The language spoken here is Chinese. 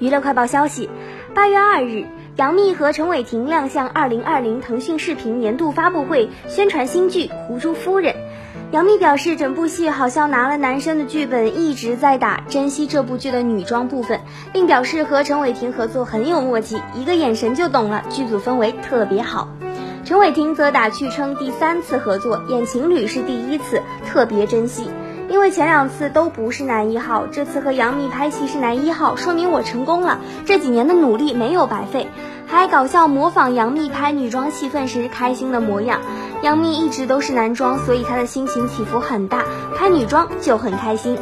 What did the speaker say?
娱乐快报消息，八月二日，杨幂和陈伟霆亮相二零二零腾讯视频年度发布会，宣传新剧《狐珠夫人》。杨幂表示，整部戏好像拿了男生的剧本一直在打，珍惜这部剧的女装部分，并表示和陈伟霆合作很有默契，一个眼神就懂了，剧组氛围特别好。陈伟霆则打趣称，第三次合作演情侣是第一次，特别珍惜。因为前两次都不是男一号，这次和杨幂拍戏是男一号，说明我成功了。这几年的努力没有白费，还搞笑模仿杨幂拍女装戏份时开心的模样。杨幂一直都是男装，所以她的心情起伏很大，拍女装就很开心。